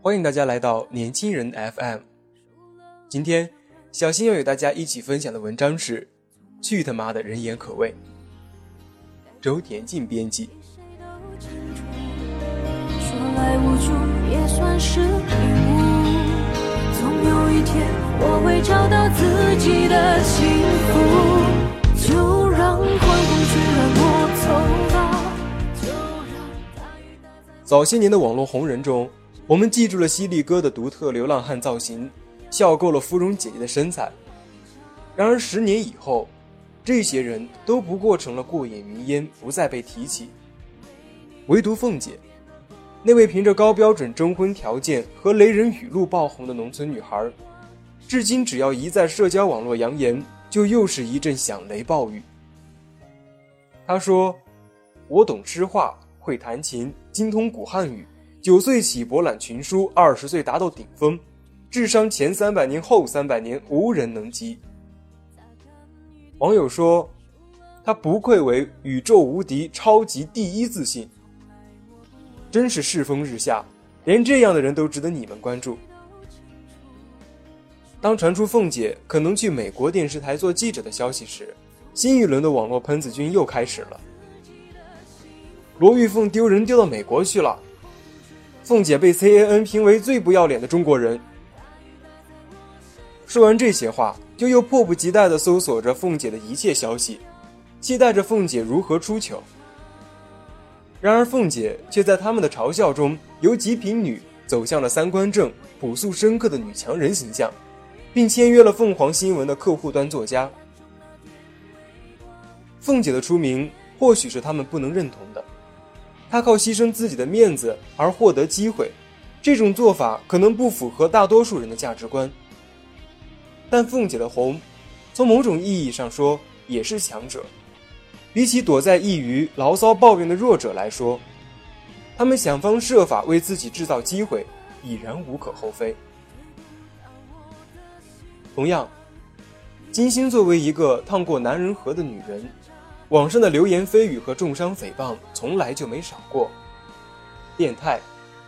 欢迎大家来到年轻人 FM。今天，小新要与大家一起分享的文章是《去他妈的人言可畏》，周田静编辑。说来无助也算是。总有一天，我会找到自己的幸福。就让狂风去染我头发，就让大雨打在早些年的网络红人中，我们记住了犀利哥的独特流浪汉造型，笑够了芙蓉姐姐的身材。然而十年以后，这些人都不过成了过眼云烟，不再被提起。唯独凤姐，那位凭着高标准征婚条件和雷人语录爆红的农村女孩，至今只要一在社交网络扬言，就又是一阵响雷暴雨。她说：“我懂诗画，会弹琴，精通古汉语。九岁起博览群书，二十岁达到顶峰，智商前三百年后三百年无人能及。”网友说：“他不愧为宇宙无敌、超级第一自信。”真是世风日下，连这样的人都值得你们关注。当传出凤姐可能去美国电视台做记者的消息时，新一轮的网络喷子军又开始了。罗玉凤丢人丢到美国去了，凤姐被 CNN 评为最不要脸的中国人。说完这些话，就又迫不及待地搜索着凤姐的一切消息，期待着凤姐如何出糗。然而，凤姐却在他们的嘲笑中，由极品女走向了三观正、朴素深刻的女强人形象，并签约了凤凰新闻的客户端作家。凤姐的出名或许是他们不能认同的，他靠牺牲自己的面子而获得机会，这种做法可能不符合大多数人的价值观。但凤姐的红，从某种意义上说也是强者。比起躲在一隅牢骚抱怨的弱者来说，他们想方设法为自己制造机会，已然无可厚非。同样，金星作为一个趟过男人河的女人，网上的流言蜚语和重伤诽谤从来就没少过。变态，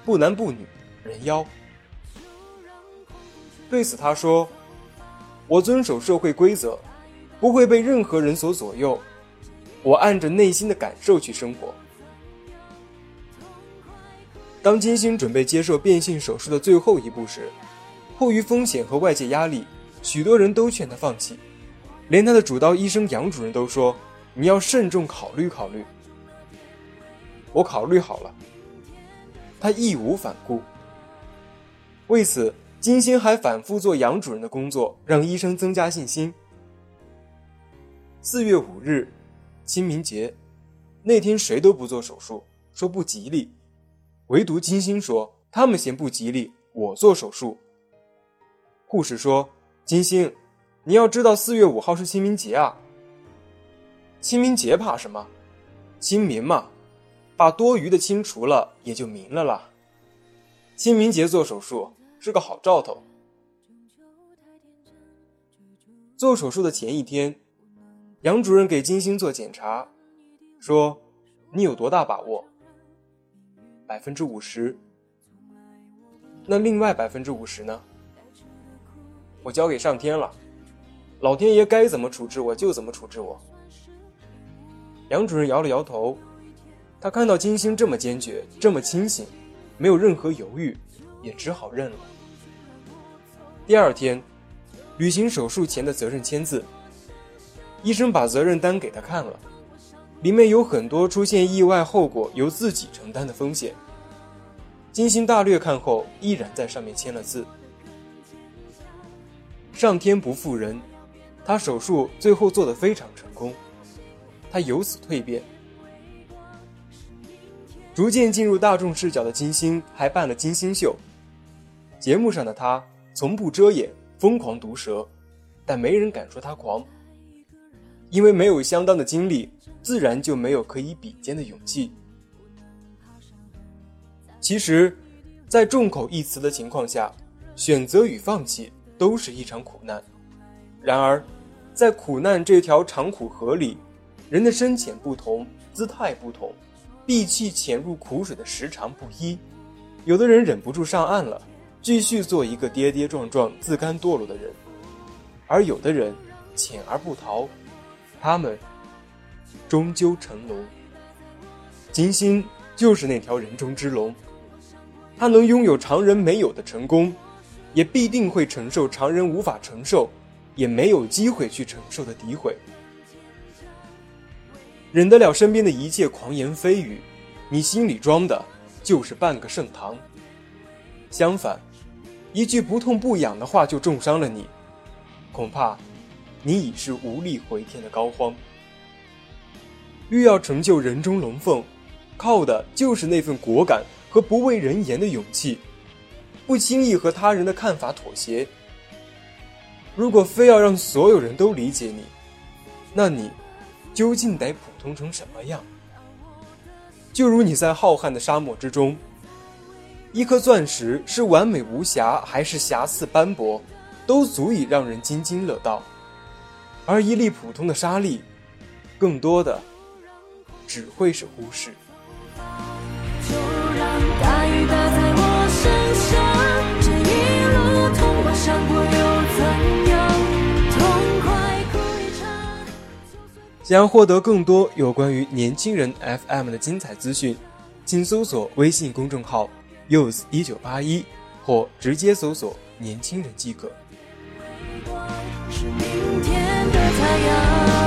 不男不女，人妖。对此，他说：“我遵守社会规则，不会被任何人所左右。我按着内心的感受去生活。”当金星准备接受变性手术的最后一步时，迫于风险和外界压力，许多人都劝他放弃，连他的主刀医生杨主任都说：“你要慎重考虑考虑。”我考虑好了。他义无反顾。为此，金星还反复做杨主任的工作，让医生增加信心。四月五日，清明节，那天谁都不做手术，说不吉利，唯独金星说他们嫌不吉利，我做手术。护士说：“金星，你要知道四月五号是清明节啊。清明节怕什么？清明嘛，把多余的清除了，也就明了啦。清明节做手术是个好兆头。”做手术的前一天，杨主任给金星做检查，说：“你有多大把握？”百分之五十。那另外百分之五十呢？我交给上天了，老天爷该怎么处置我就怎么处置我。杨主任摇了摇头，他看到金星这么坚决，这么清醒，没有任何犹豫，也只好认了。第二天，履行手术前的责任签字，医生把责任单给他看了，里面有很多出现意外后果由自己承担的风险。金星大略看后，依然在上面签了字。上天不负人，他手术最后做得非常成功，他由此蜕变。逐渐进入大众视角的金星还办了金星秀，节目上的他从不遮掩，疯狂毒舌，但没人敢说他狂，因为没有相当的经历，自然就没有可以比肩的勇气。其实，在众口一词的情况下，选择与放弃都是一场苦难。然而，在苦难这条长苦河里，人的深浅不同，姿态不同。闭气潜入苦水的时长不一，有的人忍不住上岸了，继续做一个跌跌撞撞、自甘堕落的人；而有的人潜而不逃，他们终究成龙。金星就是那条人中之龙，他能拥有常人没有的成功，也必定会承受常人无法承受，也没有机会去承受的诋毁。忍得了身边的一切狂言蜚语，你心里装的就是半个盛唐。相反，一句不痛不痒的话就重伤了你，恐怕你已是无力回天的膏肓。欲要成就人中龙凤，靠的就是那份果敢和不畏人言的勇气，不轻易和他人的看法妥协。如果非要让所有人都理解你，那你。究竟得普通成什么样？就如你在浩瀚的沙漠之中，一颗钻石是完美无瑕还是瑕疵斑驳，都足以让人津津乐道；而一粒普通的沙粒，更多的只会是忽视。想要获得更多有关于年轻人 fm 的精彩资讯请搜索微信公众号 use 一九八一或直接搜索年轻人即可。是明天的太阳。